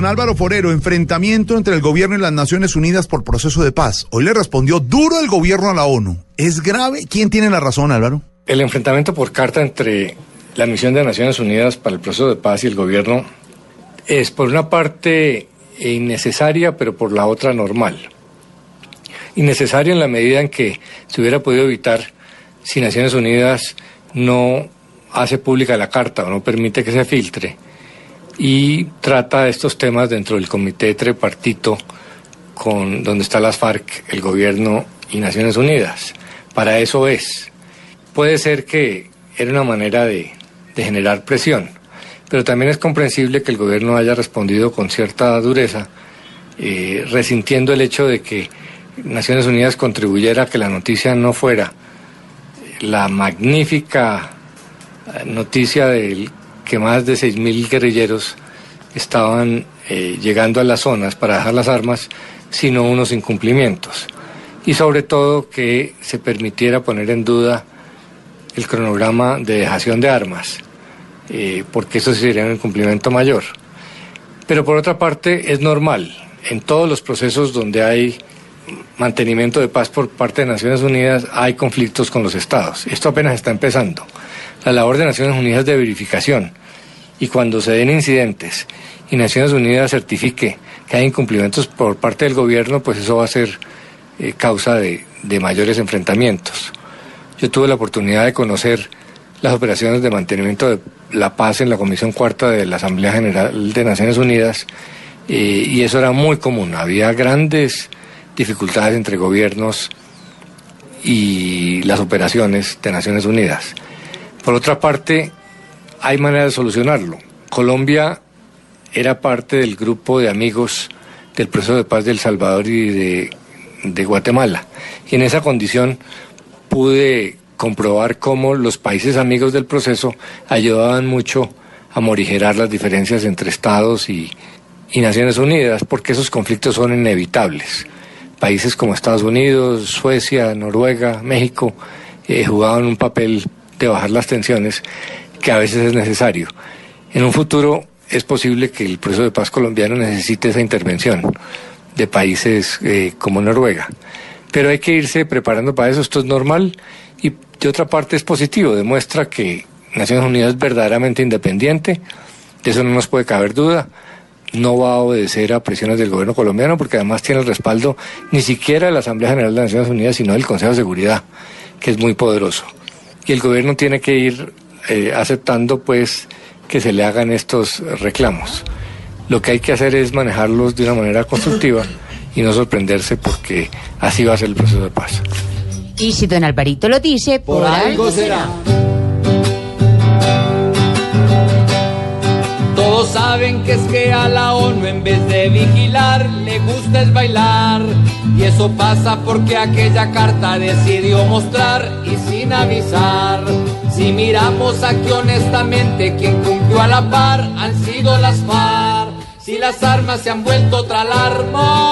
Don Álvaro Forero, enfrentamiento entre el gobierno y las Naciones Unidas por proceso de paz. Hoy le respondió duro el gobierno a la ONU. ¿Es grave? ¿Quién tiene la razón, Álvaro? El enfrentamiento por carta entre la misión de Naciones Unidas para el proceso de paz y el gobierno es por una parte innecesaria, pero por la otra normal. Innecesaria en la medida en que se hubiera podido evitar si Naciones Unidas no hace pública la carta o no permite que se filtre y trata estos temas dentro del comité tripartito con donde está las FARC, el gobierno y Naciones Unidas. Para eso es. Puede ser que era una manera de, generar presión, pero también es comprensible que el gobierno haya respondido con cierta dureza, eh, resintiendo el hecho de que Naciones Unidas contribuyera a que la noticia no fuera la magnífica eh, noticia del que más de 6.000 guerrilleros estaban eh, llegando a las zonas para dejar las armas, sino unos incumplimientos. Y sobre todo que se permitiera poner en duda el cronograma de dejación de armas, eh, porque eso sería un incumplimiento mayor. Pero por otra parte es normal, en todos los procesos donde hay mantenimiento de paz por parte de Naciones Unidas hay conflictos con los estados. Esto apenas está empezando. La labor de Naciones Unidas de verificación y cuando se den incidentes y Naciones Unidas certifique que hay incumplimientos por parte del gobierno, pues eso va a ser eh, causa de, mayores enfrentamientos. Yo tuve la oportunidad de conocer las operaciones de mantenimiento de la paz en la Comisión Cuarta de la Asamblea General de Naciones Unidas eh, y eso era muy común. Había grandes dificultades entre gobiernos y las operaciones de Naciones Unidas. Por otra parte, hay manera de solucionarlo. Colombia era parte del grupo de amigos del proceso de paz de El Salvador y de, Guatemala. Y en esa condición pude comprobar cómo los países amigos del proceso ayudaban mucho a morigerar las diferencias entre estados y, y Naciones Unidas, porque esos conflictos son inevitables. Países como Estados Unidos, Suecia, Noruega, México eh, jugaban un papel de bajar las tensiones que a veces es necesario. En un futuro es posible que el proceso de paz colombiano necesite esa intervención de países eh, como Noruega. Pero hay que irse preparando para eso, esto es normal y de otra parte es positivo, demuestra que Naciones Unidas es verdaderamente independiente, de eso no nos puede caber duda, no va a obedecer a presiones del gobierno colombiano porque además tiene el respaldo ni siquiera de la Asamblea General de Naciones Unidas, sino del Consejo de Seguridad, que es muy poderoso. Y el gobierno tiene que ir eh, aceptando pues que se le hagan estos reclamos. Lo que hay que hacer es manejarlos de una manera constructiva y no sorprenderse porque así va a ser el proceso de paz. Y si don Alvarito lo dice, por, algo será. Saben que es que a la ONU en vez de vigilar le gusta es bailar. Y eso pasa porque aquella carta decidió mostrar y sin avisar. Si miramos aquí honestamente, quien cumplió a la par han sido las FARC. Si las armas se han vuelto otra alarma,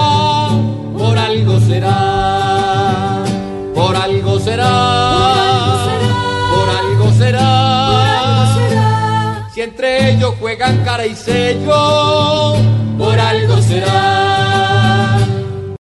Si entre ellos juegan cara y sello, por algo será.